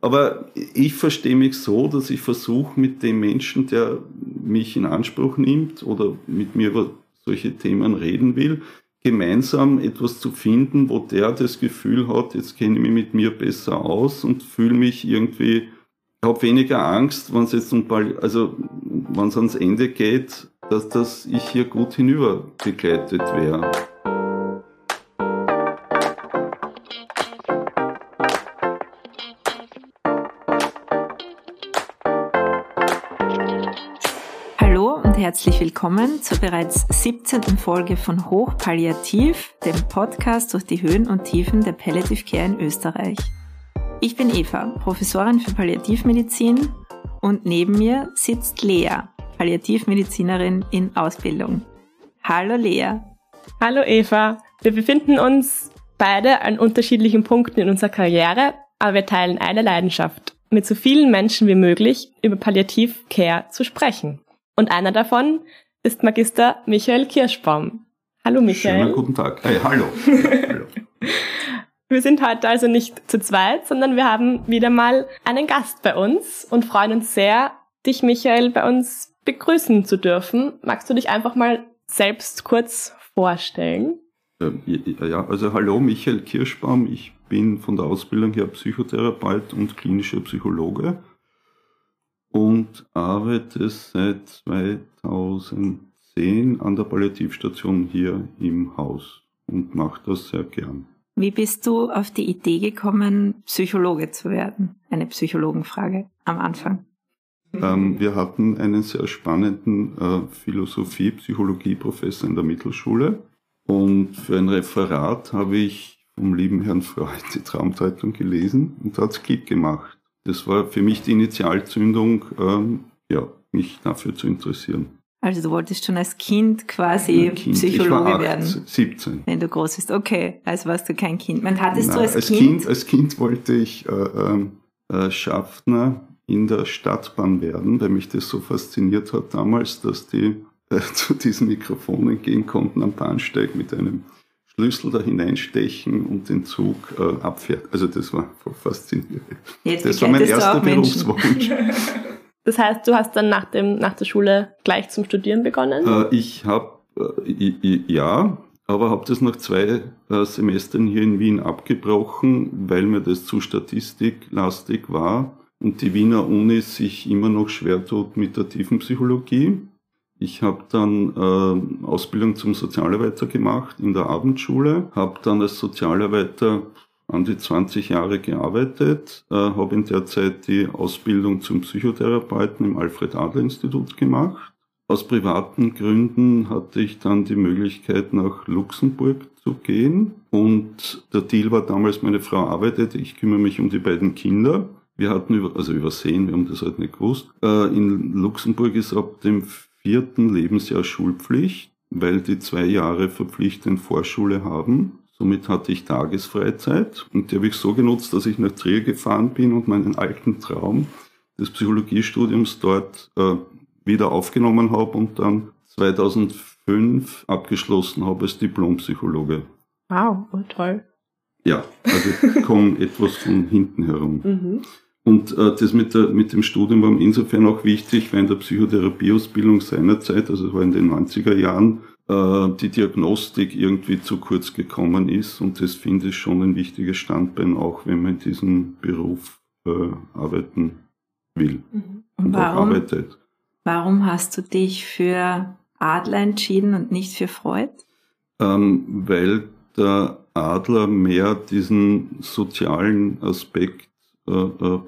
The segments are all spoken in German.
Aber ich verstehe mich so, dass ich versuche, mit dem Menschen, der mich in Anspruch nimmt oder mit mir über solche Themen reden will, gemeinsam etwas zu finden, wo der das Gefühl hat, jetzt kenne ich mich mit mir besser aus und fühle mich irgendwie, habe weniger Angst, wenn es jetzt um, also wenn es ans Ende geht, dass das ich hier gut hinüber begleitet wäre. Herzlich willkommen zur bereits 17. Folge von Hochpalliativ, dem Podcast durch die Höhen und Tiefen der Palliative Care in Österreich. Ich bin Eva, Professorin für Palliativmedizin und neben mir sitzt Lea, Palliativmedizinerin in Ausbildung. Hallo Lea. Hallo Eva. Wir befinden uns beide an unterschiedlichen Punkten in unserer Karriere, aber wir teilen eine Leidenschaft, mit so vielen Menschen wie möglich über Palliativ Care zu sprechen. Und einer davon ist Magister Michael Kirschbaum. Hallo Michael. Schönen guten Tag. Hey, hallo. hallo. Wir sind heute also nicht zu zweit, sondern wir haben wieder mal einen Gast bei uns und freuen uns sehr, dich Michael bei uns begrüßen zu dürfen. Magst du dich einfach mal selbst kurz vorstellen? Ähm, ja, also hallo Michael Kirschbaum. Ich bin von der Ausbildung her Psychotherapeut und klinischer Psychologe und arbeite seit 2010 an der Palliativstation hier im Haus und mache das sehr gern. Wie bist du auf die Idee gekommen, Psychologe zu werden? Eine Psychologenfrage am Anfang. Ähm, wir hatten einen sehr spannenden äh, Philosophie-Psychologie-Professor in der Mittelschule und für ein Referat habe ich vom lieben Herrn Freud die Traumdeutung gelesen und hat es Klick gemacht das war für mich die Initialzündung, ähm, ja, mich dafür zu interessieren. Also du wolltest schon als Kind quasi kind. Psychologe acht, werden. 17. Wenn du groß bist. Okay, also warst du kein Kind. Man hattest Nein, du als, als kind? kind? Als Kind wollte ich äh, ähm, äh, Schaffner in der Stadtbahn werden, weil mich das so fasziniert hat damals, dass die äh, zu diesen Mikrofonen gehen konnten am Bahnsteig mit einem Schlüssel da hineinstechen und den Zug äh, abfährt. Also das war faszinierend. Jetzt das war mein erster Berufswunsch. Das heißt, du hast dann nach, dem, nach der Schule gleich zum Studieren begonnen? Äh, ich habe, äh, ja, aber habe das nach zwei äh, Semestern hier in Wien abgebrochen, weil mir das zu statistiklastig war und die Wiener Uni sich immer noch schwer tut mit der Tiefenpsychologie. Ich habe dann äh, Ausbildung zum Sozialarbeiter gemacht in der Abendschule, habe dann als Sozialarbeiter an die 20 Jahre gearbeitet, äh, habe in der Zeit die Ausbildung zum Psychotherapeuten im Alfred-Adler-Institut gemacht. Aus privaten Gründen hatte ich dann die Möglichkeit, nach Luxemburg zu gehen. Und der Deal war damals, meine Frau arbeitet, ich kümmere mich um die beiden Kinder. Wir hatten, über, also übersehen, wir haben das halt nicht gewusst. Äh, in Luxemburg ist ab dem vierten Lebensjahr Schulpflicht, weil die zwei Jahre verpflichtend Vorschule haben. Somit hatte ich Tagesfreizeit und die habe ich so genutzt, dass ich nach Trier gefahren bin und meinen alten Traum des Psychologiestudiums dort äh, wieder aufgenommen habe und dann 2005 abgeschlossen habe als Diplompsychologe. Wow, oh, toll. Ja, also ich komme etwas von hinten herum. Mhm. Und äh, das mit, der, mit dem Studium war insofern auch wichtig, weil in der Psychotherapieausbildung seinerzeit, also war in den 90er Jahren, äh, die Diagnostik irgendwie zu kurz gekommen ist. Und das finde ich schon ein wichtiges Standbein, auch wenn man in diesem Beruf äh, arbeiten will mhm. und, und warum, auch arbeitet. Warum hast du dich für Adler entschieden und nicht für Freud? Ähm, weil der Adler mehr diesen sozialen Aspekt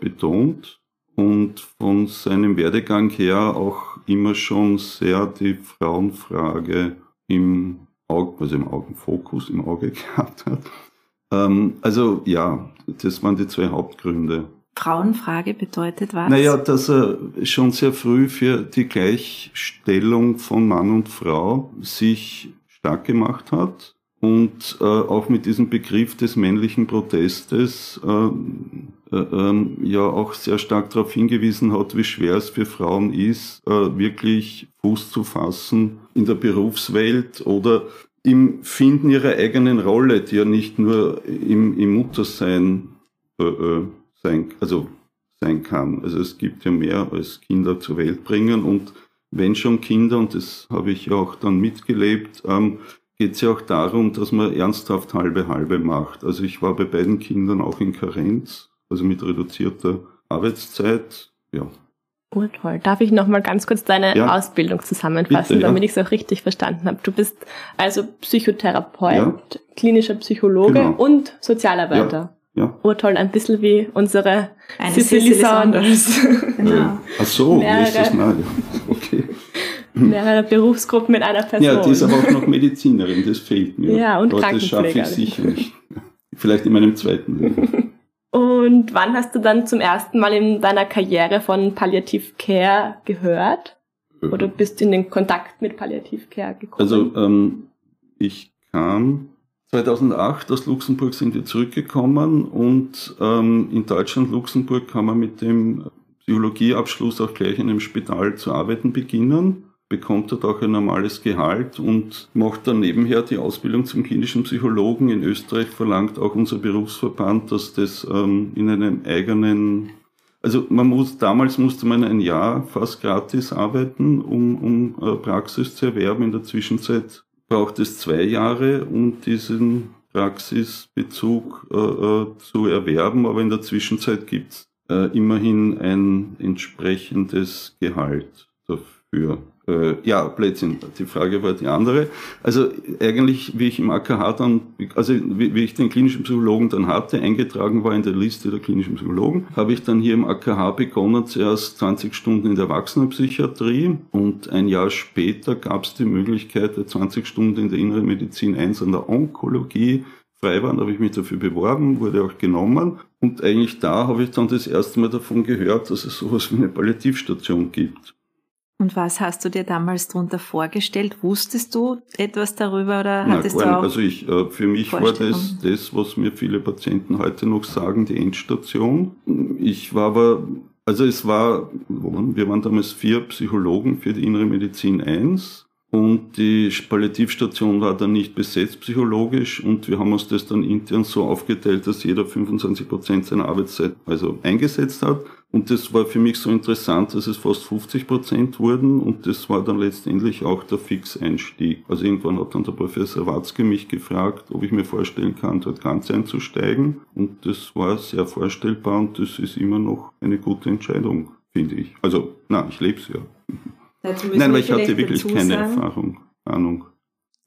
betont und von seinem Werdegang her auch immer schon sehr die Frauenfrage im Auge, also im Augenfokus, im Auge gehabt hat. Ähm, also ja, das waren die zwei Hauptgründe. Frauenfrage bedeutet was? Naja, dass er schon sehr früh für die Gleichstellung von Mann und Frau sich stark gemacht hat und äh, auch mit diesem Begriff des männlichen Protestes äh, äh, ähm, ja auch sehr stark darauf hingewiesen hat, wie schwer es für Frauen ist, äh, wirklich Fuß zu fassen in der Berufswelt oder im Finden ihrer eigenen Rolle, die ja nicht nur im, im Muttersein äh, äh sein, also sein kann. Also es gibt ja mehr als Kinder zur Welt bringen und wenn schon Kinder, und das habe ich ja auch dann mitgelebt, ähm, geht es ja auch darum, dass man ernsthaft halbe halbe macht. Also ich war bei beiden Kindern auch in Karenz, also mit reduzierter Arbeitszeit. Ja. Oh, toll. Darf ich noch mal ganz kurz deine ja. Ausbildung zusammenfassen, Bitte, damit ja. ich es auch richtig verstanden habe? Du bist also Psychotherapeut, ja. klinischer Psychologe genau. und Sozialarbeiter. Ja. Urtoll, ein bisschen wie unsere Eine Cicely Saunders. genau. Ach so, mehrere, ist das mal. Okay. Mehrere Berufsgruppen mit einer Person. Ja, die ist aber auch noch Medizinerin, das fehlt mir. Ja, und aber Das schaffe ich sicher nicht. Vielleicht in meinem zweiten Leben. Und wann hast du dann zum ersten Mal in deiner Karriere von Palliative Care gehört? Oder bist du in den Kontakt mit Palliative Care gekommen? Also ähm, ich kam 2008 aus Luxemburg sind wir zurückgekommen und ähm, in Deutschland, Luxemburg, kann man mit dem Psychologieabschluss auch gleich in einem Spital zu arbeiten beginnen, bekommt dort auch ein normales Gehalt und macht dann nebenher die Ausbildung zum klinischen Psychologen. In Österreich verlangt auch unser Berufsverband, dass das ähm, in einem eigenen also man muss, damals musste man ein Jahr fast gratis arbeiten, um, um äh, Praxis zu erwerben. In der Zwischenzeit braucht es zwei Jahre, um diesen Praxisbezug äh, äh, zu erwerben, aber in der Zwischenzeit gibt es äh, immerhin ein entsprechendes Gehalt dafür. Äh, ja, Blödsinn, die Frage war die andere. Also eigentlich, wie ich im AKH dann, also wie, wie, ich den klinischen Psychologen dann hatte, eingetragen war in der Liste der klinischen Psychologen, habe ich dann hier im AKH begonnen, zuerst 20 Stunden in der Erwachsenenpsychiatrie und ein Jahr später gab es die Möglichkeit, 20 Stunden in der Inneren Medizin 1 an der Onkologie frei waren, habe ich mich dafür beworben, wurde auch genommen. Und eigentlich da habe ich dann das erste Mal davon gehört, dass es sowas wie eine Palliativstation gibt. Und was hast du dir damals darunter vorgestellt? Wusstest du etwas darüber oder hattest Nein, du auch Also ich, äh, für mich war das, das, was mir viele Patienten heute noch sagen, die Endstation. Ich war aber, also es war, wir waren damals vier Psychologen für die Innere Medizin 1 und die Palliativstation war dann nicht besetzt psychologisch und wir haben uns das dann intern so aufgeteilt, dass jeder 25 Prozent seiner Arbeitszeit also eingesetzt hat. Und das war für mich so interessant, dass es fast 50 Prozent wurden und das war dann letztendlich auch der Fixeinstieg. Also irgendwann hat dann der Professor Watzke mich gefragt, ob ich mir vorstellen kann, dort ganz einzusteigen und das war sehr vorstellbar und das ist immer noch eine gute Entscheidung, finde ich. Also, na, ich lebe es ja. Nein, aber ich hatte wirklich keine sagen, Erfahrung, Ahnung.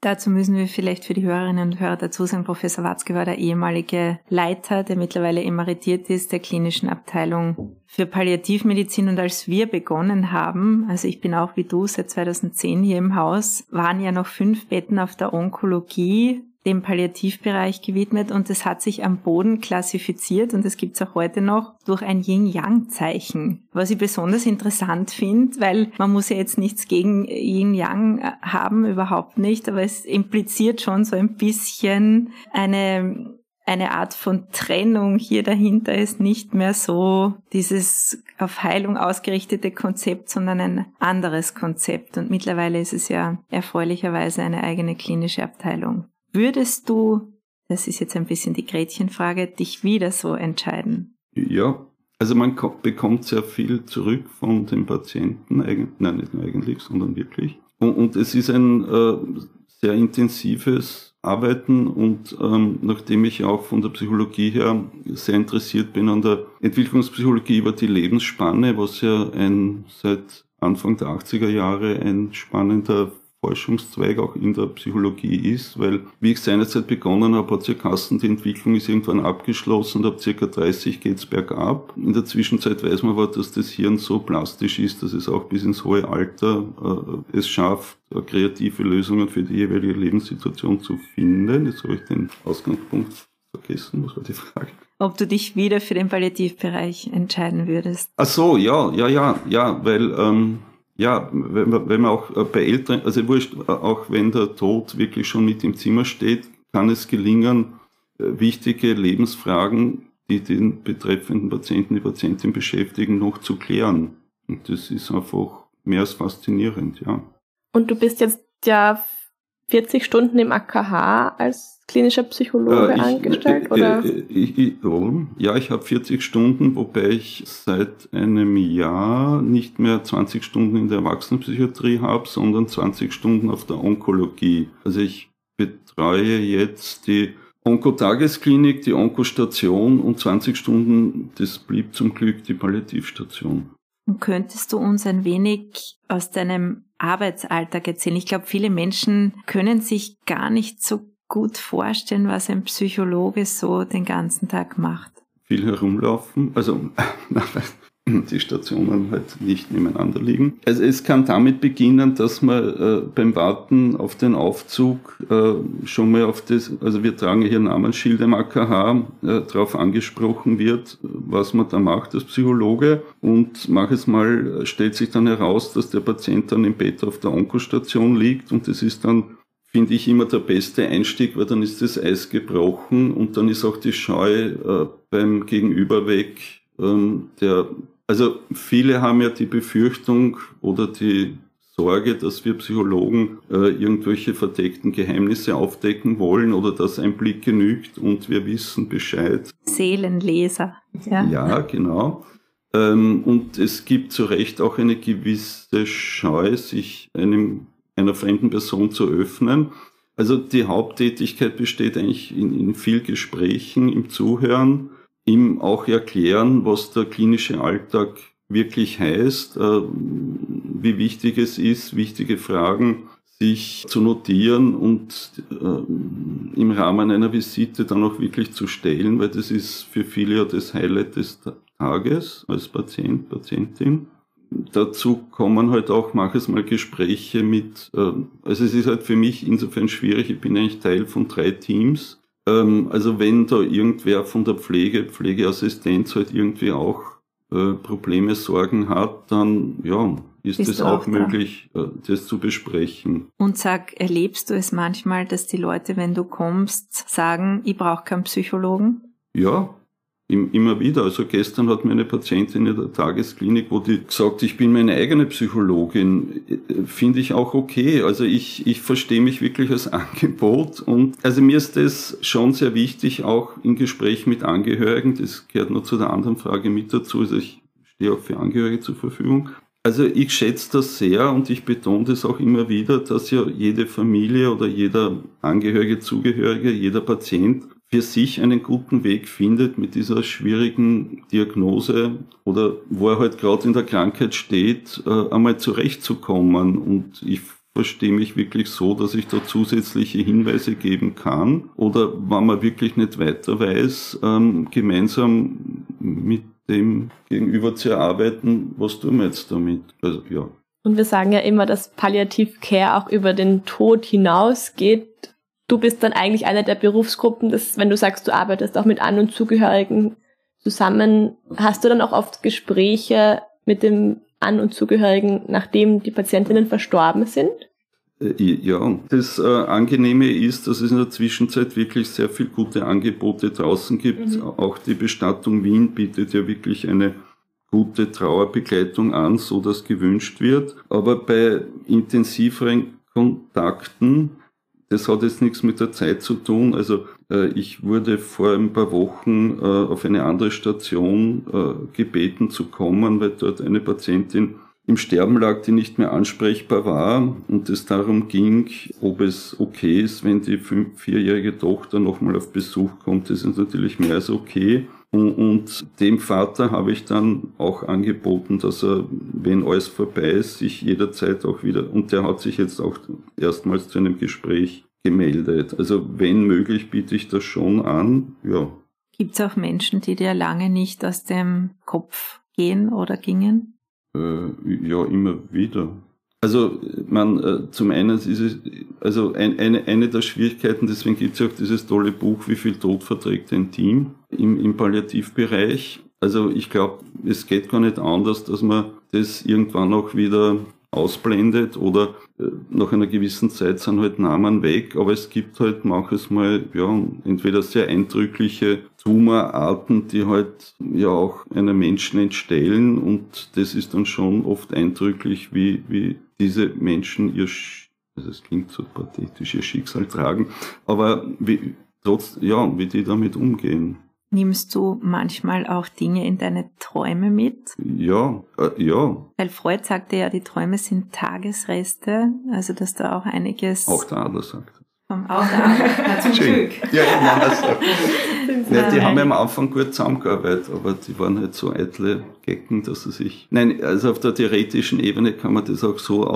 Dazu müssen wir vielleicht für die Hörerinnen und Hörer dazu sagen, Professor Watzke war der ehemalige Leiter, der mittlerweile emeritiert ist, der klinischen Abteilung für Palliativmedizin. Und als wir begonnen haben, also ich bin auch wie du seit 2010 hier im Haus, waren ja noch fünf Betten auf der Onkologie dem Palliativbereich gewidmet und es hat sich am Boden klassifiziert und es gibt es auch heute noch durch ein Yin-Yang-Zeichen. Was ich besonders interessant finde, weil man muss ja jetzt nichts gegen Yin-Yang haben, überhaupt nicht, aber es impliziert schon so ein bisschen eine eine Art von Trennung hier dahinter ist nicht mehr so dieses auf Heilung ausgerichtete Konzept, sondern ein anderes Konzept. Und mittlerweile ist es ja erfreulicherweise eine eigene klinische Abteilung. Würdest du, das ist jetzt ein bisschen die Gretchenfrage, dich wieder so entscheiden? Ja, also man bekommt sehr viel zurück von den Patienten, nein, nicht nur eigentlich, sondern wirklich. Und, und es ist ein äh, sehr intensives Arbeiten und ähm, nachdem ich auch von der Psychologie her sehr interessiert bin an der Entwicklungspsychologie über die Lebensspanne, was ja ein seit Anfang der 80er Jahre ein spannender Forschungszweig auch in der Psychologie ist, weil wie ich seinerzeit begonnen habe, hat sich Kassen, die Entwicklung ist irgendwann abgeschlossen und ab circa 30 geht es bergab. In der Zwischenzeit weiß man aber, dass das Hirn so plastisch ist, dass es auch bis ins hohe Alter äh, es schafft, äh, kreative Lösungen für die jeweilige Lebenssituation zu finden. Jetzt habe ich den Ausgangspunkt vergessen, was war die Frage? Ob du dich wieder für den Palliativbereich entscheiden würdest. Ach so, ja, ja, ja, ja, weil ähm, ja, wenn man, wenn man auch äh, bei Älteren, also wurscht, äh, auch wenn der Tod wirklich schon mit im Zimmer steht, kann es gelingen, äh, wichtige Lebensfragen, die den betreffenden Patienten, die Patientin beschäftigen, noch zu klären. Und das ist einfach mehr als faszinierend, ja. Und du bist jetzt ja 40 Stunden im AKH als klinischer Psychologe äh, ich, angestellt? Äh, oder? Äh, ich, ja, ich habe 40 Stunden, wobei ich seit einem Jahr nicht mehr 20 Stunden in der Erwachsenenpsychiatrie habe, sondern 20 Stunden auf der Onkologie. Also ich betreue jetzt die Onkotagesklinik, die Onkostation und 20 Stunden, das blieb zum Glück die Palliativstation. Und könntest du uns ein wenig aus deinem Arbeitsalltag erzählen? Ich glaube, viele Menschen können sich gar nicht so gut vorstellen, was ein Psychologe so den ganzen Tag macht. Viel herumlaufen, also die Stationen halt nicht nebeneinander liegen. Also es kann damit beginnen, dass man äh, beim Warten auf den Aufzug äh, schon mal auf das, also wir tragen hier Namensschilder im AKH, äh, darauf angesprochen wird, was man da macht als Psychologe. Und manches Mal stellt sich dann heraus, dass der Patient dann im Bett auf der Onkostation liegt und das ist dann finde ich immer der beste Einstieg, weil dann ist das Eis gebrochen und dann ist auch die Scheu äh, beim Gegenüber weg, ähm, der also viele haben ja die Befürchtung oder die Sorge, dass wir Psychologen äh, irgendwelche verdeckten Geheimnisse aufdecken wollen oder dass ein Blick genügt und wir wissen Bescheid. Seelenleser. Ja, ja genau. Ähm, und es gibt zu Recht auch eine gewisse Scheu, sich einem, einer fremden Person zu öffnen. Also die Haupttätigkeit besteht eigentlich in, in viel Gesprächen, im Zuhören ihm auch erklären, was der klinische Alltag wirklich heißt, äh, wie wichtig es ist, wichtige Fragen sich zu notieren und äh, im Rahmen einer Visite dann auch wirklich zu stellen, weil das ist für viele ja das Highlight des Tages als Patient, Patientin. Dazu kommen halt auch manches Mal Gespräche mit, äh, also es ist halt für mich insofern schwierig, ich bin eigentlich Teil von drei Teams ähm, also wenn da irgendwer von der Pflege, Pflegeassistenz halt irgendwie auch äh, Probleme, Sorgen hat, dann ja, ist es auch, auch möglich, äh, das zu besprechen. Und sag, erlebst du es manchmal, dass die Leute, wenn du kommst, sagen, ich brauche keinen Psychologen? Ja, Immer wieder. Also gestern hat mir eine Patientin in der Tagesklinik, wo die gesagt, ich bin meine eigene Psychologin, finde ich auch okay. Also ich, ich verstehe mich wirklich als Angebot und also mir ist das schon sehr wichtig, auch im Gespräch mit Angehörigen. Das gehört nur zu der anderen Frage mit dazu. Also ich stehe auch für Angehörige zur Verfügung. Also ich schätze das sehr und ich betone das auch immer wieder, dass ja jede Familie oder jeder Angehörige, Zugehörige, jeder Patient für sich einen guten Weg findet, mit dieser schwierigen Diagnose oder wo er halt gerade in der Krankheit steht, äh, einmal zurechtzukommen. Und ich verstehe mich wirklich so, dass ich da zusätzliche Hinweise geben kann oder wenn man wirklich nicht weiter weiß, ähm, gemeinsam mit dem Gegenüber zu erarbeiten, was tun wir jetzt damit? Also, ja. Und wir sagen ja immer, dass Palliativ Care auch über den Tod hinausgeht du bist dann eigentlich eine der Berufsgruppen, dass, wenn du sagst, du arbeitest auch mit An- und Zugehörigen zusammen, hast du dann auch oft Gespräche mit dem An- und Zugehörigen, nachdem die Patientinnen verstorben sind? Äh, ja, das äh, Angenehme ist, dass es in der Zwischenzeit wirklich sehr viele gute Angebote draußen gibt. Mhm. Auch die Bestattung Wien bietet ja wirklich eine gute Trauerbegleitung an, so dass gewünscht wird. Aber bei intensiveren Kontakten das hat jetzt nichts mit der Zeit zu tun. Also äh, ich wurde vor ein paar Wochen äh, auf eine andere Station äh, gebeten zu kommen, weil dort eine Patientin im Sterben lag, die nicht mehr ansprechbar war und es darum ging, ob es okay ist, wenn die fünf, vierjährige Tochter nochmal auf Besuch kommt. Das ist natürlich mehr als okay. Und, dem Vater habe ich dann auch angeboten, dass er, wenn alles vorbei ist, sich jederzeit auch wieder, und der hat sich jetzt auch erstmals zu einem Gespräch gemeldet. Also wenn möglich biete ich das schon an, ja. Gibt es auch Menschen, die dir lange nicht aus dem Kopf gehen oder gingen? Äh, ja, immer wieder. Also man, äh, zum einen ist es, also ein, eine, eine der Schwierigkeiten, deswegen gibt es ja auch dieses tolle Buch, wie viel Tod verträgt ein Team im, im Palliativbereich. Also ich glaube, es geht gar nicht anders, dass man das irgendwann auch wieder ausblendet oder äh, nach einer gewissen Zeit sind halt Namen weg, aber es gibt halt manches Mal, ja, entweder sehr eindrückliche Tumorarten, die halt ja auch einem Menschen entstellen und das ist dann schon oft eindrücklich, wie, wie diese Menschen ihr also es klingt so pathetisch, ihr Schicksal tragen, aber wie, trotz, ja, wie die damit umgehen. Nimmst du manchmal auch Dinge in deine Träume mit? Ja, äh, ja. Weil Freud sagte ja, die Träume sind Tagesreste, also dass da auch einiges. Auch der Adler sagt. Vom auch der Adler, zum Glück. Ja, ja, nein, also, ja, die haben ja am Anfang gut zusammengearbeitet, aber die waren halt so eitle Gecken, dass sie sich. Nein, also auf der theoretischen Ebene kann man das auch so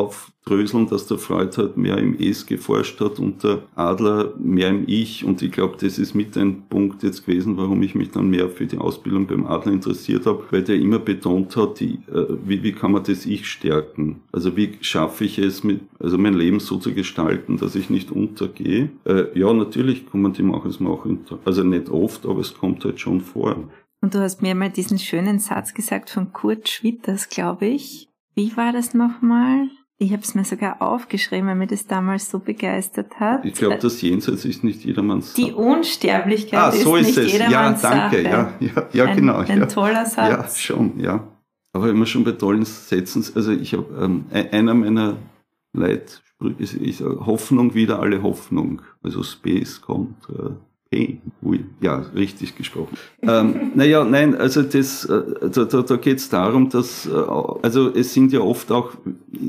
aufdröseln, dass der Freud halt mehr im Es geforscht hat und der Adler mehr im Ich. Und ich glaube, das ist mit ein Punkt jetzt gewesen, warum ich mich dann mehr für die Ausbildung beim Adler interessiert habe, weil der immer betont hat, die, äh, wie, wie kann man das Ich stärken? Also wie schaffe ich es, mit, also mein Leben so zu gestalten, dass ich nicht untergehe? Äh, ja, natürlich man die machen, also nicht oft, aber es kommt halt schon vor. Und du hast mir mal diesen schönen Satz gesagt von Kurt Schwitters, glaube ich. Wie war das nochmal? Ich habe es mir sogar aufgeschrieben, weil mir das damals so begeistert hat. Ich glaube, das Jenseits ist nicht jedermanns Die Unsterblichkeit ah, so ist, ist nicht es. jedermanns Ja, danke. Sache. Ja, ja, ja ein, genau. Ein ja. toller Satz. Ja, schon, ja. Aber immer schon bei tollen Sätzen, also ich habe, ähm, e- einer meiner Leitsprüche ist, ist Hoffnung wieder alle Hoffnung. Also Space kommt, äh, Hey, ui, ja, richtig gesprochen. ähm, naja, nein, also das, äh, da, da, da geht es darum, dass, äh, also es sind ja oft auch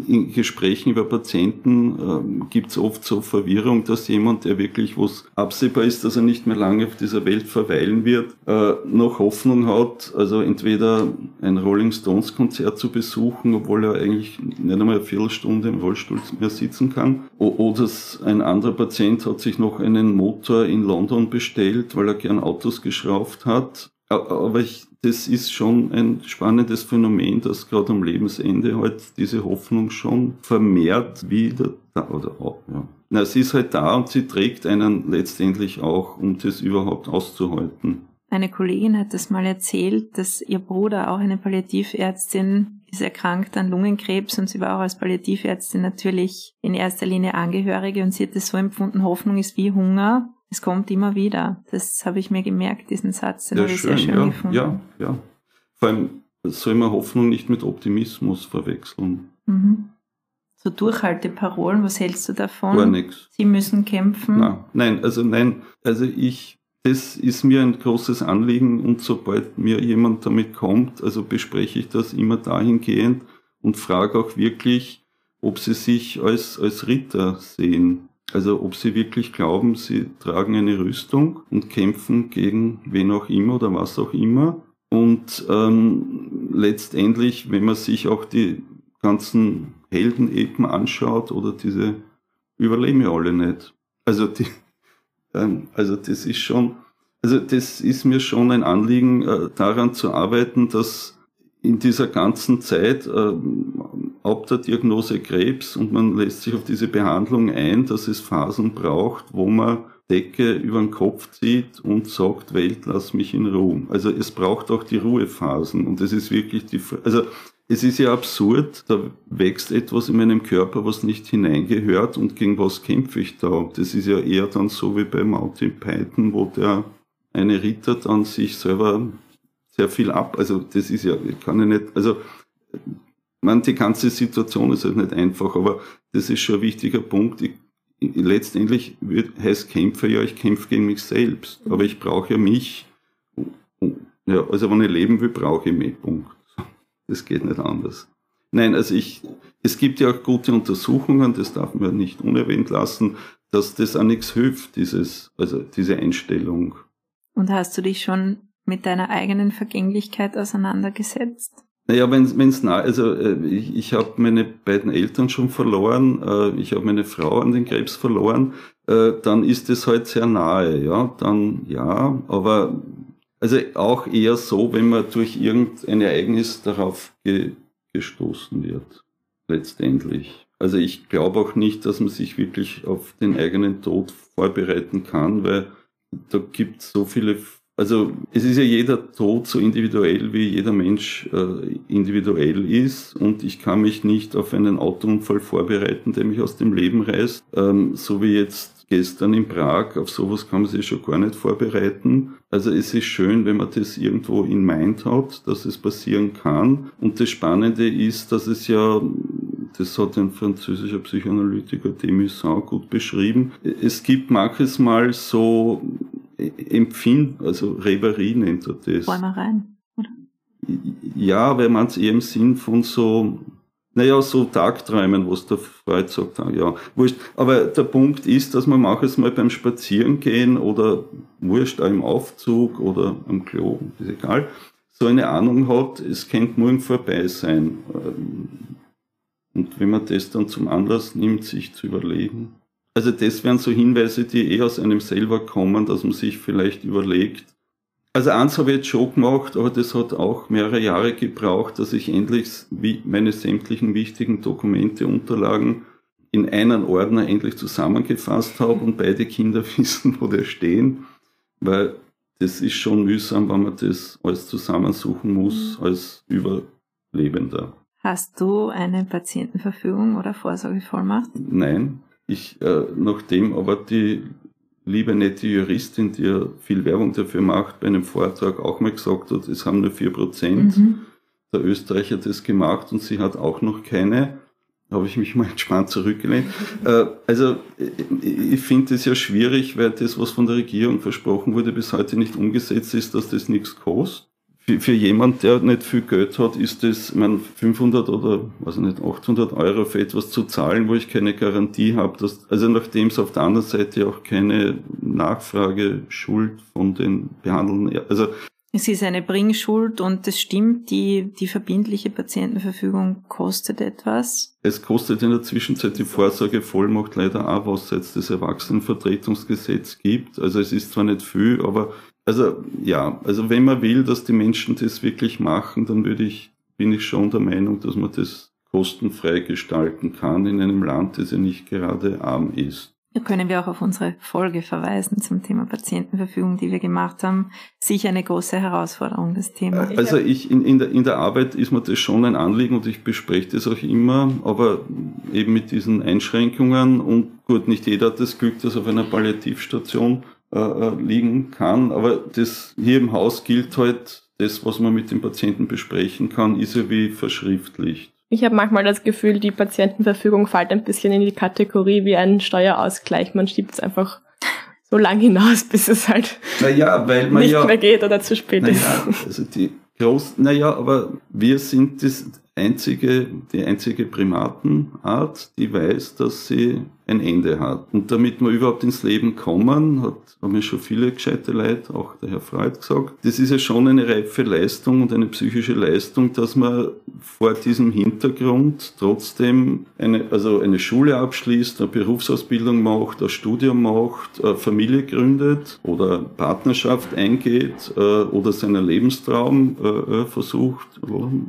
in Gesprächen über Patienten, ähm, gibt es oft so Verwirrung, dass jemand, der wirklich, was absehbar ist, dass er nicht mehr lange auf dieser Welt verweilen wird, äh, noch Hoffnung hat, also entweder ein Rolling Stones Konzert zu besuchen, obwohl er eigentlich nicht einmal eine Viertelstunde im Rollstuhl mehr sitzen kann, oder ein anderer Patient hat sich noch einen Motor in London bestellt, weil er gern Autos geschraubt hat. Aber ich, das ist schon ein spannendes Phänomen, dass gerade am Lebensende halt diese Hoffnung schon vermehrt wieder da, oder auch, ja. Na, sie ist halt da und sie trägt einen letztendlich auch, um das überhaupt auszuhalten. Eine Kollegin hat das mal erzählt, dass ihr Bruder, auch eine Palliativärztin, ist erkrankt an Lungenkrebs und sie war auch als Palliativärztin natürlich in erster Linie Angehörige und sie hat es so empfunden, Hoffnung ist wie Hunger. Es kommt immer wieder. Das habe ich mir gemerkt, diesen Satz. Den Ja, habe ich schön, sehr schön ja, gefunden. ja, ja. Vor allem soll man Hoffnung nicht mit Optimismus verwechseln. Mhm. So Durchhalteparolen, was hältst du davon? Gar nichts. Sie müssen kämpfen. Nein, nein, also nein, also ich, das ist mir ein großes Anliegen und sobald mir jemand damit kommt, also bespreche ich das immer dahingehend und frage auch wirklich, ob sie sich als, als Ritter sehen. Also ob sie wirklich glauben, sie tragen eine Rüstung und kämpfen gegen wen auch immer oder was auch immer. Und ähm, letztendlich, wenn man sich auch die ganzen Heldenepen anschaut oder diese überleben ja alle nicht. Also die, ähm, also das ist schon, also das ist mir schon ein Anliegen, äh, daran zu arbeiten, dass in dieser ganzen Zeit äh, ab der Diagnose Krebs und man lässt sich auf diese Behandlung ein, dass es Phasen braucht, wo man Decke über den Kopf zieht und sagt, Welt, lass mich in Ruhe. Also es braucht auch die Ruhephasen und es ist wirklich die, also es ist ja absurd, da wächst etwas in meinem Körper, was nicht hineingehört und gegen was kämpfe ich da? Das ist ja eher dann so wie bei Monty Python, wo der eine Ritter dann sich selber sehr viel ab. Also das ist ja, kann ja nicht, also man, die ganze Situation ist halt nicht einfach, aber das ist schon ein wichtiger Punkt. Ich, ich, letztendlich wird, heißt Kämpfer ja, ich kämpfe gegen mich selbst, aber ich brauche ja mich. Ja, also wenn ich leben will, brauche ich mich. Punkt. Das geht nicht anders. Nein, also ich, es gibt ja auch gute Untersuchungen, das darf man nicht unerwähnt lassen, dass das auch nichts hilft, dieses, also diese Einstellung. Und hast du dich schon mit deiner eigenen Vergänglichkeit auseinandergesetzt? Naja, wenn es nah, also äh, ich, ich habe meine beiden Eltern schon verloren, äh, ich habe meine Frau an den Krebs verloren, äh, dann ist es halt sehr nahe, ja, dann ja, aber also auch eher so, wenn man durch irgendein Ereignis darauf ge gestoßen wird, letztendlich. Also ich glaube auch nicht, dass man sich wirklich auf den eigenen Tod vorbereiten kann, weil da gibt es so viele also es ist ja jeder Tod so individuell, wie jeder Mensch äh, individuell ist und ich kann mich nicht auf einen Autounfall vorbereiten, der mich aus dem Leben reißt, ähm, so wie jetzt gestern in Prag, auf sowas kann man sich schon gar nicht vorbereiten. Also es ist schön, wenn man das irgendwo in Mind hat, dass es passieren kann. Und das Spannende ist, dass es ja das hat ein französischer Psychoanalytiker Demusant gut beschrieben. Es gibt manches Mal so Empfinden, also Reverie nennt er das. Träumereien, oder? Ja, weil man es eher im Sinn von so naja, so Tagträumen, was der Freud sagt, ja, wurscht. Aber der Punkt ist, dass man manches Mal beim Spazierengehen oder wurscht auch im Aufzug oder am Klo, ist egal, so eine Ahnung hat, es könnte morgen vorbei sein. Und wenn man das dann zum Anlass nimmt, sich zu überlegen. Also das wären so Hinweise, die eh aus einem selber kommen, dass man sich vielleicht überlegt, also eins habe ich jetzt schon gemacht, aber das hat auch mehrere Jahre gebraucht, dass ich endlich meine sämtlichen wichtigen Dokumente, Unterlagen in einen Ordner endlich zusammengefasst habe und beide Kinder wissen, wo die stehen, weil das ist schon mühsam, wenn man das alles zusammensuchen muss mhm. als Überlebender. Hast du eine Patientenverfügung oder Vorsorgevollmacht? Nein. Ich, äh, nachdem aber die liebe nette Juristin, die ja viel Werbung dafür macht, bei einem Vortrag auch mal gesagt hat, es haben nur 4% mhm. der Österreicher das gemacht und sie hat auch noch keine. Da habe ich mich mal entspannt zurückgelehnt. äh, also ich finde es ja schwierig, weil das, was von der Regierung versprochen wurde, bis heute nicht umgesetzt ist, dass das nichts kostet für, für jemand, der nicht viel Geld hat, ist das, man 500 oder was nicht 800 Euro für etwas zu zahlen, wo ich keine Garantie habe, dass also nachdem es auf der anderen Seite auch keine Nachfrage Schuld von den Behandelnden, also es ist eine Bringschuld und es stimmt, die, die verbindliche Patientenverfügung kostet etwas. Es kostet in der Zwischenzeit die Vorsorgevollmacht leider auch, was es jetzt das Erwachsenenvertretungsgesetz gibt. Also es ist zwar nicht viel, aber also ja, also wenn man will, dass die Menschen das wirklich machen, dann würde ich, bin ich schon der Meinung, dass man das kostenfrei gestalten kann in einem Land, das ja nicht gerade arm ist. Da können wir auch auf unsere Folge verweisen zum Thema Patientenverfügung, die wir gemacht haben. Sicher eine große Herausforderung, das Thema. Also ich, in, in, der, in der Arbeit ist mir das schon ein Anliegen und ich bespreche das auch immer, aber eben mit diesen Einschränkungen und gut, nicht jeder hat das Glück, dass auf einer Palliativstation äh, äh, liegen kann. Aber das hier im Haus gilt halt, das, was man mit dem Patienten besprechen kann, ist ja wie verschriftlicht. Ich habe manchmal das Gefühl, die Patientenverfügung fällt ein bisschen in die Kategorie wie ein Steuerausgleich. Man schiebt es einfach so lang hinaus, bis es halt naja, weil man nicht ja, mehr geht oder zu spät naja, ist. Also die groß, naja, aber wir sind das einzige, die einzige Primatenart, die weiß, dass sie ein Ende hat. Und damit wir überhaupt ins Leben kommen, hat, haben ja schon viele gescheite Leute, auch der Herr Freud gesagt, das ist ja schon eine reife Leistung und eine psychische Leistung, dass man vor diesem Hintergrund trotzdem eine, also eine Schule abschließt, eine Berufsausbildung macht, ein Studium macht, eine Familie gründet oder Partnerschaft eingeht äh, oder seinen Lebenstraum äh, äh, versucht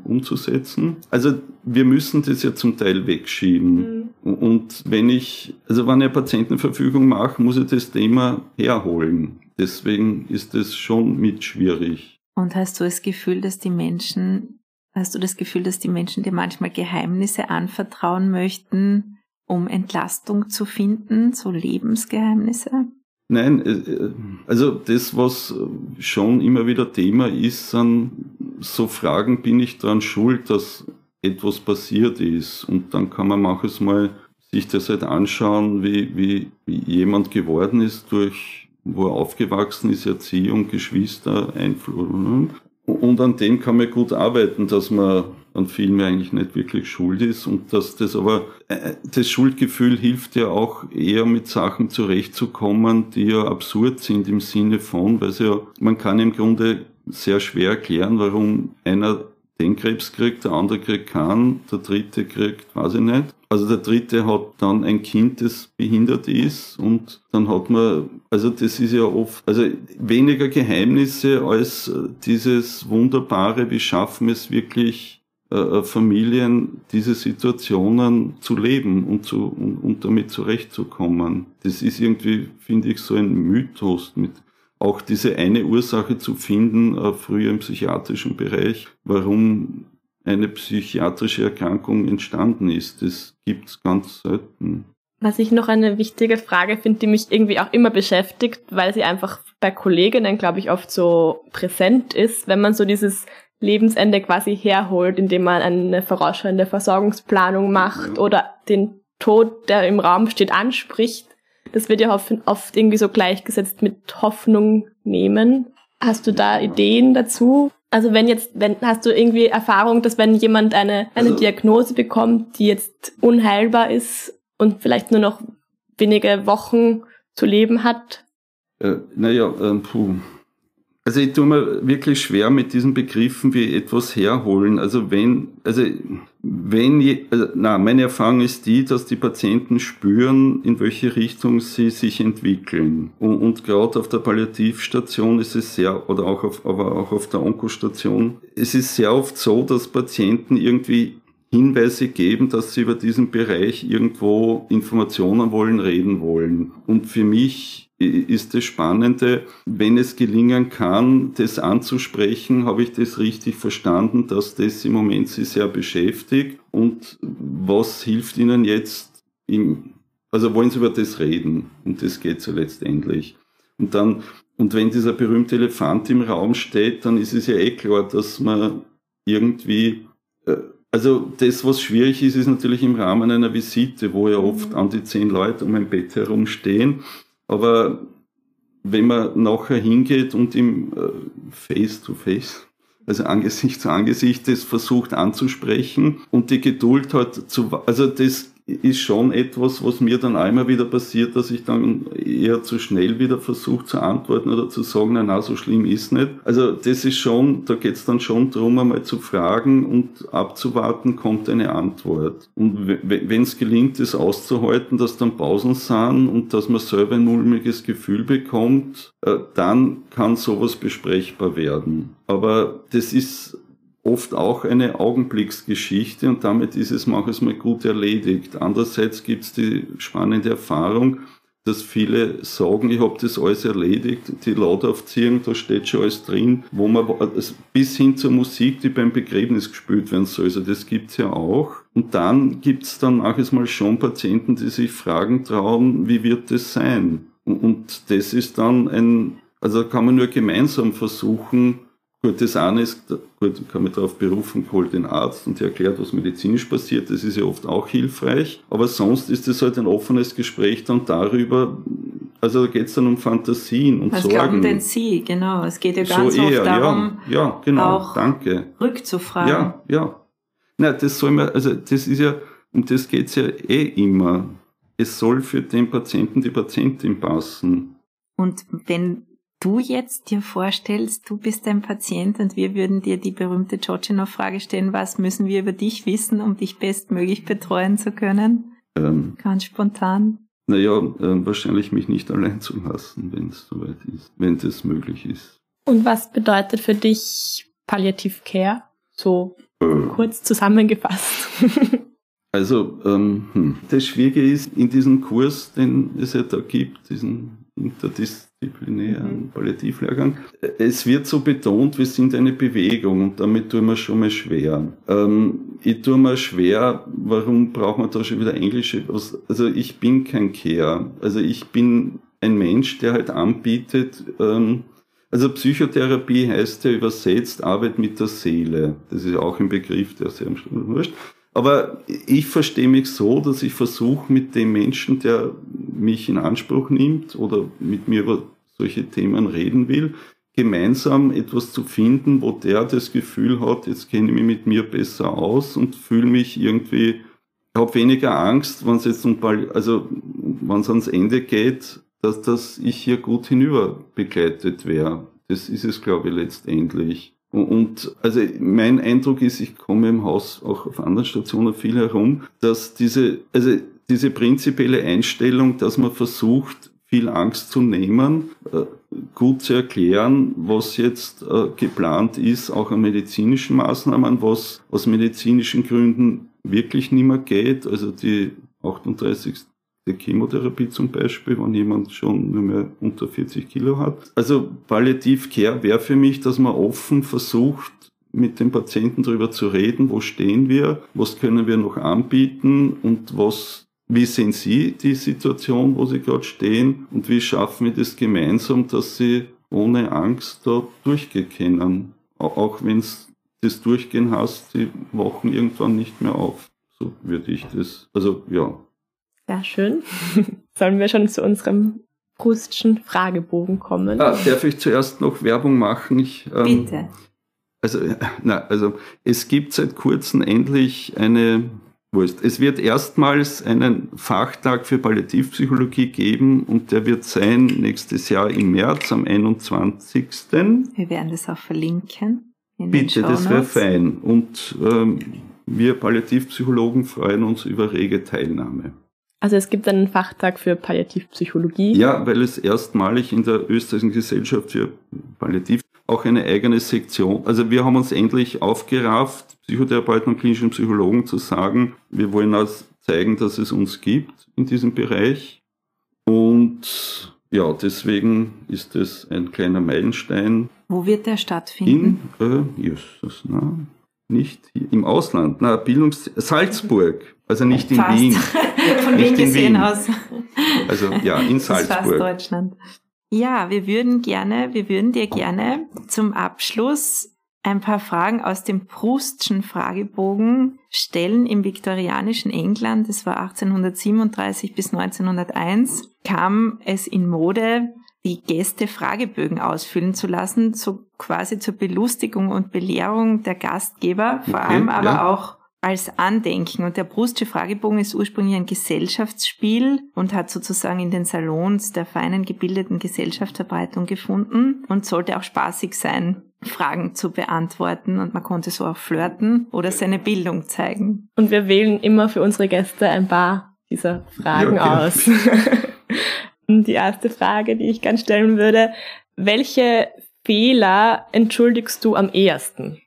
umzusetzen. Also wir müssen das ja zum Teil wegschieben. Mhm. Und wenn ich, also wenn ich eine Patientenverfügung mache, muss ich das Thema herholen. Deswegen ist es schon mit schwierig. Und hast du das Gefühl, dass die Menschen, hast du das Gefühl, dass die Menschen dir manchmal Geheimnisse anvertrauen möchten, um Entlastung zu finden, so Lebensgeheimnisse? Nein, äh, äh, also das, was schon immer wieder Thema ist, sind so Fragen, bin ich daran schuld, dass etwas passiert ist. Und dann kann man manches Mal sich das halt anschauen, wie, wie, wie jemand geworden ist durch, wo er aufgewachsen ist, Erziehung, Geschwister, Einfluss. Und an dem kann man gut arbeiten, dass man an Filmen eigentlich nicht wirklich schuld ist und dass das aber, äh, das Schuldgefühl hilft ja auch eher mit Sachen zurechtzukommen, die ja absurd sind im Sinne von, weil ja, man kann im Grunde sehr schwer erklären, warum einer den Krebs kriegt, der andere kriegt keinen, der dritte kriegt, weiß ich nicht. Also der dritte hat dann ein Kind, das behindert ist und dann hat man, also das ist ja oft, also weniger Geheimnisse als dieses wunderbare, wie schaffen es wirklich äh, äh, Familien diese Situationen zu leben und, zu, und, und damit zurechtzukommen. Das ist irgendwie, finde ich, so ein Mythos mit auch diese eine Ursache zu finden, äh, früher im psychiatrischen Bereich, warum eine psychiatrische Erkrankung entstanden ist. Das gibt's ganz selten. Was ich noch eine wichtige Frage finde, die mich irgendwie auch immer beschäftigt, weil sie einfach bei Kolleginnen, glaube ich, oft so präsent ist, wenn man so dieses Lebensende quasi herholt, indem man eine vorausschauende Versorgungsplanung macht oder den Tod, der im Raum steht, anspricht. Das wird ja oft, oft irgendwie so gleichgesetzt mit Hoffnung nehmen. Hast du da Ideen dazu? Also wenn jetzt, wenn hast du irgendwie Erfahrung, dass wenn jemand eine, eine also, Diagnose bekommt, die jetzt unheilbar ist und vielleicht nur noch wenige Wochen zu leben hat? Äh, naja, äh, puh. Also ich tue mir wirklich schwer mit diesen Begriffen wie etwas herholen. Also wenn, also wenn, also, na, meine Erfahrung ist die, dass die Patienten spüren, in welche Richtung sie sich entwickeln. Und, und gerade auf der Palliativstation ist es sehr, oder auch auf, aber auch auf der Onkostation, es ist sehr oft so, dass Patienten irgendwie Hinweise geben, dass sie über diesen Bereich irgendwo Informationen wollen, reden wollen. Und für mich ist das Spannende, wenn es gelingen kann, das anzusprechen, habe ich das richtig verstanden, dass das im Moment sie sehr beschäftigt. Und was hilft ihnen jetzt im, also wollen sie über das reden? Und das geht so letztendlich. Und dann, und wenn dieser berühmte Elefant im Raum steht, dann ist es ja eh klar, dass man irgendwie, äh, also das, was schwierig ist, ist natürlich im Rahmen einer Visite, wo ja oft an die zehn Leute um ein Bett herum stehen aber wenn man nachher hingeht und im äh, Face-to-Face, also Angesicht zu Angesicht, das versucht anzusprechen und die Geduld hat zu, also das ist schon etwas, was mir dann einmal wieder passiert, dass ich dann eher zu schnell wieder versuche zu antworten oder zu sagen, na, na so schlimm ist nicht. Also das ist schon, da geht es dann schon darum, einmal zu fragen und abzuwarten, kommt eine Antwort. Und wenn es gelingt, das auszuhalten, dass dann Pausen sind und dass man selber ein mulmiges Gefühl bekommt, äh, dann kann sowas besprechbar werden. Aber das ist oft auch eine Augenblicksgeschichte und damit ist es manchmal gut erledigt. Andererseits gibt es die spannende Erfahrung, dass viele sagen, ich habe das alles erledigt, die Lautaufziehung, da steht schon alles drin, wo man bis hin zur Musik, die beim Begräbnis gespielt werden soll. Also das gibt's ja auch. Und dann gibt's dann manchmal schon Patienten, die sich fragen trauen, wie wird das sein? Und das ist dann ein, also kann man nur gemeinsam versuchen, Gut, das eine ist, gut, kann man darauf berufen, holt den Arzt und der erklärt, was medizinisch passiert. Das ist ja oft auch hilfreich. Aber sonst ist es halt ein offenes Gespräch dann darüber, also da geht es dann um Fantasien und was Sorgen. Was glauben denn Sie? Genau, es geht ja ganz so eher, oft darum, ja, ja, genau, auch danke. rückzufragen. Ja, ja. Na, das soll man, also das ist ja, um das geht's ja eh immer. Es soll für den Patienten, die Patientin passen. Und wenn du jetzt dir vorstellst, du bist ein Patient und wir würden dir die berühmte Tschotschinow-Frage stellen, was müssen wir über dich wissen, um dich bestmöglich betreuen zu können? Ähm, Ganz spontan. Naja, äh, wahrscheinlich mich nicht allein zu lassen, wenn es soweit ist, wenn das möglich ist. Und was bedeutet für dich Palliative Care? So äh. kurz zusammengefasst. also, ähm, hm. das Schwierige ist, in diesem Kurs, den es ja da gibt, diesen interdisziplinären. Palliativlehrgang. Es wird so betont, wir sind eine Bewegung und damit tun wir schon mal schwer. Ähm, ich tue mir schwer, warum braucht man da schon wieder englische, also ich bin kein Care, also ich bin ein Mensch, der halt anbietet, ähm, also Psychotherapie heißt ja übersetzt Arbeit mit der Seele. Das ist auch ein Begriff, der sehr wurscht. Aber ich verstehe mich so, dass ich versuche, mit dem Menschen, der mich in Anspruch nimmt oder mit mir über solche Themen reden will, gemeinsam etwas zu finden, wo der das Gefühl hat, jetzt kenne ich mich mit mir besser aus und fühle mich irgendwie, habe weniger Angst, wenn es jetzt um, also wenn es ans Ende geht, dass das ich hier gut hinüber begleitet wäre. Das ist es, glaube ich, letztendlich. Und also mein Eindruck ist, ich komme im Haus auch auf anderen Stationen viel herum, dass diese, also diese prinzipielle Einstellung, dass man versucht, viel Angst zu nehmen, äh, gut zu erklären, was jetzt äh, geplant ist, auch an medizinischen Maßnahmen, was aus medizinischen Gründen wirklich nicht mehr geht. Also die 38 der Chemotherapie zum Beispiel, wenn jemand schon nur mehr unter 40 Kilo hat. Also Palliativ Care wäre für mich, dass man offen versucht, mit dem Patienten darüber zu reden, wo stehen wir, was können wir noch anbieten und was, wie sehen Sie die Situation, wo Sie gerade stehen und wie schaffen wir das gemeinsam, dass Sie ohne Angst da durchgehen können, auch wenn es das durchgehen hast, die wachen irgendwann nicht mehr auf. So würde ich das, also ja. Ja, schön. Sollen wir schon zu unserem Proustschen Fragebogen kommen? Ah, darf ich zuerst noch Werbung machen? Ich, ähm, Bitte. Also, na, also es gibt seit kurzem endlich eine Wurscht. Es wird erstmals einen Fachtag für Palliativpsychologie geben und der wird sein nächstes Jahr im März am 21. Wir werden das auch verlinken. Bitte, das wäre fein. Und ähm, wir Palliativpsychologen freuen uns über rege Teilnahme. Also es gibt einen Fachtag für Palliativpsychologie. Ja, weil es erstmalig in der österreichischen Gesellschaft für Palliativ auch eine eigene Sektion. Also wir haben uns endlich aufgerafft, Psychotherapeuten und klinischen Psychologen zu sagen, wir wollen auch zeigen, dass es uns gibt in diesem Bereich. Und ja, deswegen ist es ein kleiner Meilenstein. Wo wird der stattfinden? In, äh, Jesus, na, nicht hier, im Ausland, na, Bildungs Salzburg, also nicht in Fast. Wien. Von Wien gesehen aus. Also ja, in Salzburg. fast Deutschland. Ja, wir würden gerne, wir würden dir gerne zum Abschluss ein paar Fragen aus dem Proustschen Fragebogen stellen im viktorianischen England. Das war 1837 bis 1901. Kam es in Mode, die Gäste Fragebögen ausfüllen zu lassen, so quasi zur Belustigung und Belehrung der Gastgeber, vor okay, allem aber ja. auch als Andenken. Und der Brustsche Fragebogen ist ursprünglich ein Gesellschaftsspiel und hat sozusagen in den Salons der feinen gebildeten Gesellschaft Verbreitung gefunden und sollte auch spaßig sein, Fragen zu beantworten und man konnte so auch flirten oder seine Bildung zeigen. Und wir wählen immer für unsere Gäste ein paar dieser Fragen ja, aus. die erste Frage, die ich ganz stellen würde, welche Fehler entschuldigst du am ehesten?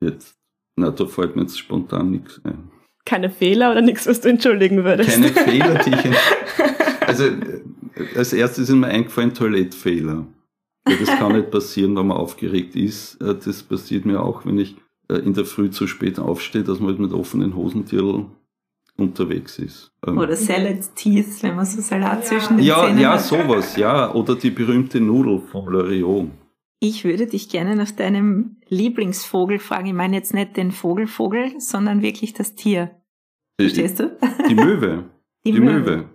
Jetzt na, da fällt mir jetzt spontan nichts ein. Keine Fehler oder nichts, was du entschuldigen würdest? Keine Fehler, die ich. Also, als erstes ist mir eingefallen Toilettfehler. Ja, das kann nicht passieren, wenn man aufgeregt ist. Äh, das passiert mir auch, wenn ich äh, in der Früh zu spät aufstehe, dass man halt mit offenen Hosentierl unterwegs ist. Ähm, oder Salad Teeth, wenn man so Salat ja. zwischen den ja, Zähnen ja, hat. Ja, sowas, ja. Oder die berühmte Nudel von Loriot. Ich würde dich gerne nach deinem Lieblingsvogel fragen. Ich meine jetzt nicht den Vogelvogel, sondern wirklich das Tier. Verstehst du? Die Möwe. Die, die Möwe. Möwe.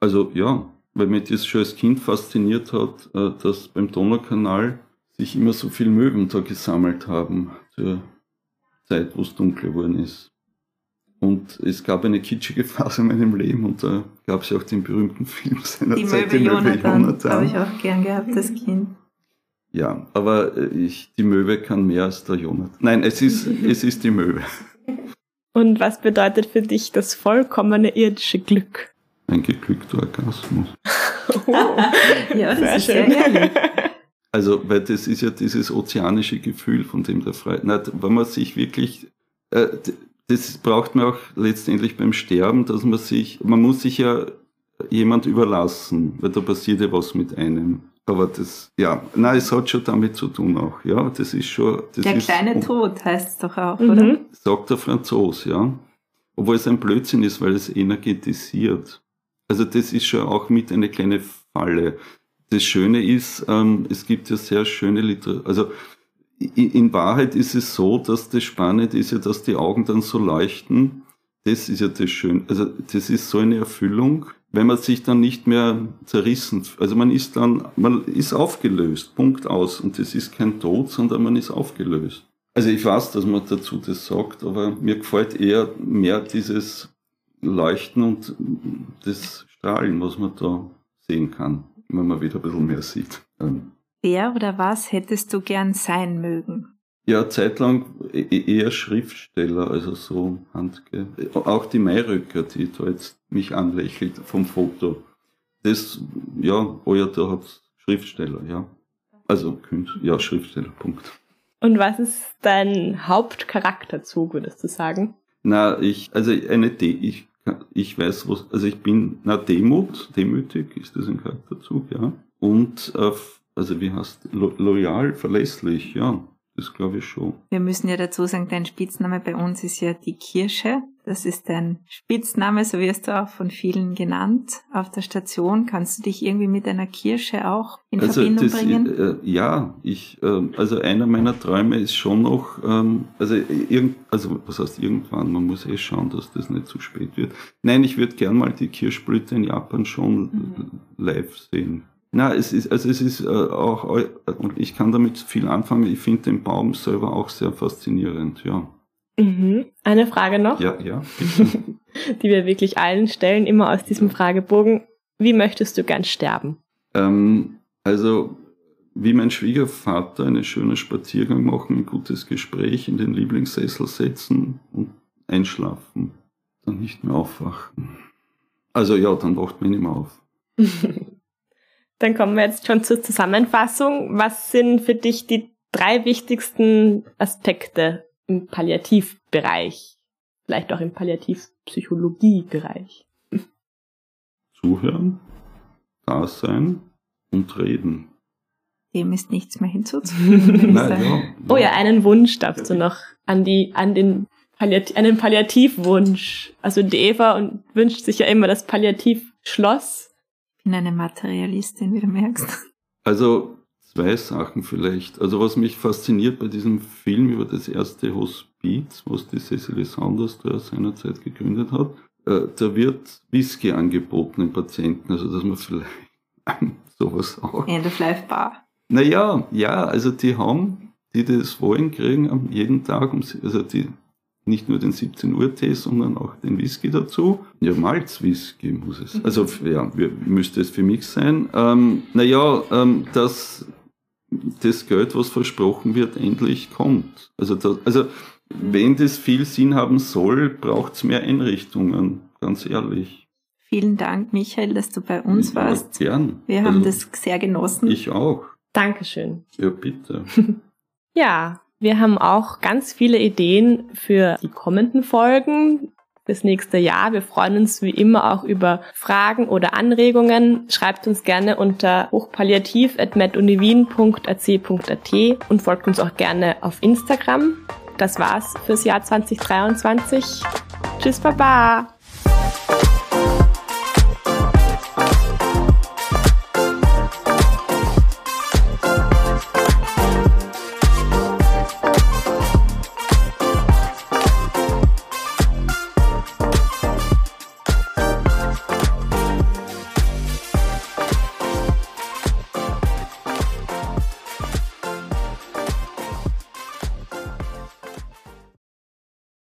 Also ja, weil mich das schon als Kind fasziniert hat, äh, dass beim Donaukanal sich immer so viele Möwen da gesammelt haben zur Zeit, wo es dunkel geworden ist. Und es gab eine kitschige Phase in meinem Leben und da gab es ja auch den berühmten Film seiner die Zeit, Möwe die Möwe Jonathan. Jonathan. Habe ich auch gern gehabt, das Kind. Ja, aber äh, ich, die Möwe kann mehr als der Jonathan. Nein, es ist, es ist die Möwe. Und was bedeutet für dich das vollkommene irdische Glück? Ein geglückter Orgasmus. oh, ja, das sehr ist schön. sehr ehrlich. Also, weil das ist ja dieses ozeanische Gefühl, von dem der Freude. Wenn man sich wirklich, äh, das braucht man auch letztendlich beim Sterben, dass man sich, man muss sich ja jemand überlassen, weil da passiert ja was mit einem. Aber das, ja, nein, es hat schon damit zu tun auch, ja, das ist schon. Das der ist, kleine Tod heißt es doch auch, mhm. oder? Sagt der Franzos, ja. Obwohl es ein Blödsinn ist, weil es energetisiert. Also das ist schon auch mit eine kleine Falle. Das Schöne ist, ähm, es gibt ja sehr schöne Literatur. Also in Wahrheit ist es so, dass das Spannende ist ja, dass die Augen dann so leuchten. Das ist ja das Schöne. Also das ist so eine Erfüllung wenn man sich dann nicht mehr zerrissen, also man ist dann, man ist aufgelöst, Punkt aus. Und das ist kein Tod, sondern man ist aufgelöst. Also ich weiß, dass man dazu das sagt, aber mir gefällt eher mehr dieses Leuchten und das Strahlen, was man da sehen kann, wenn man wieder ein bisschen mehr sieht. Ähm, Wer oder was hättest du gern sein mögen? Ja, zeitlang e-, e-, eher Schriftsteller, also so Handge. Auch die Mayröcker, die da jetzt mich anlächelt vom Foto. Das, ja, oh ja, da hat Schriftsteller, ja. Also Künstler, ja, Schriftsteller, Punkt. Und was ist dein Hauptcharakterzug, würdest du sagen? Na, ich, also eine D, ich, ich weiß, was, also ich bin, na, Demut, demütig ist das ein Charakterzug, ja. Und, äh, also wie heißt, lo, loyal, verlässlich, ja Das glaube ich schon. Wir müssen ja dazu sagen, dein Spitzname bei uns ist ja die Kirsche. Das ist dein Spitzname, so wirst du auch von vielen genannt auf der Station. Kannst du dich irgendwie mit einer Kirsche auch in also Verbindung das, bringen? Äh, ja, ich, äh, also einer meiner Träume ist schon noch, ähm, also, irgend, also was heißt irgendwann, man muss eh schauen, dass das nicht zu spät wird. Nein, ich würde gern mal die Kirschblüte in Japan schon mhm. live sehen. Na, es ist, also es ist äh, auch, und ich kann damit viel anfangen, ich finde den Baum selber auch sehr faszinierend, ja. Mhm. Eine Frage noch. Ja, ja. die wir wirklich allen stellen, immer aus diesem Fragebogen. Wie möchtest du gern sterben? Ähm, also, wie mein Schwiegervater einen schönen Spaziergang machen, ein gutes Gespräch in den Lieblingssessel setzen und einschlafen. Dann nicht mehr aufwachen. Also ja, dann wacht man mehr auf. Dann kommen wir jetzt schon zur Zusammenfassung. Was sind für dich die drei wichtigsten Aspekte im Palliativbereich? Vielleicht auch im Palliativpsychologiebereich? Zuhören, da sein und reden. Dem ist nichts mehr hinzuzufügen. Nein, ja, ja. Oh ja, einen Wunsch darfst du noch an die, an den Palliativ, einen Palliativwunsch. Also die Eva und wünscht sich ja immer das Palliativschloss bin eine Materialistin, wie du merkst. Also zwei Sachen vielleicht. Also was mich fasziniert bei diesem Film über das erste Hospiz, was die Cecily Saunders da seinerzeit gegründet hat, äh, da wird Whisky angeboten den Patienten, also dass man vielleicht sowas auch. End of Life Bar. Naja, ja, also die haben, die das wollen, kriegen jeden Tag, also die nicht nur den 17 Uhr Tee, sondern auch den Whisky dazu. Ja, Malzwhisky muss es. Also ja, müsste es für mich sein. Ähm, naja, ähm, dass das Geld, was versprochen wird, endlich kommt. Also, das, also wenn das viel Sinn haben soll, braucht es mehr Einrichtungen, ganz ehrlich. Vielen Dank, Michael, dass du bei uns ja, warst. Gern. Wir haben also, das sehr genossen. Ich auch. Dankeschön. Ja, bitte. ja, wir haben auch ganz viele Ideen für die kommenden Folgen das nächste Jahr. Wir freuen uns wie immer auch über Fragen oder Anregungen. Schreibt uns gerne unter hochpalliativ.meduniwien.ac.at und folgt uns auch gerne auf Instagram. Das war's fürs Jahr 2023. Tschüss, Baba!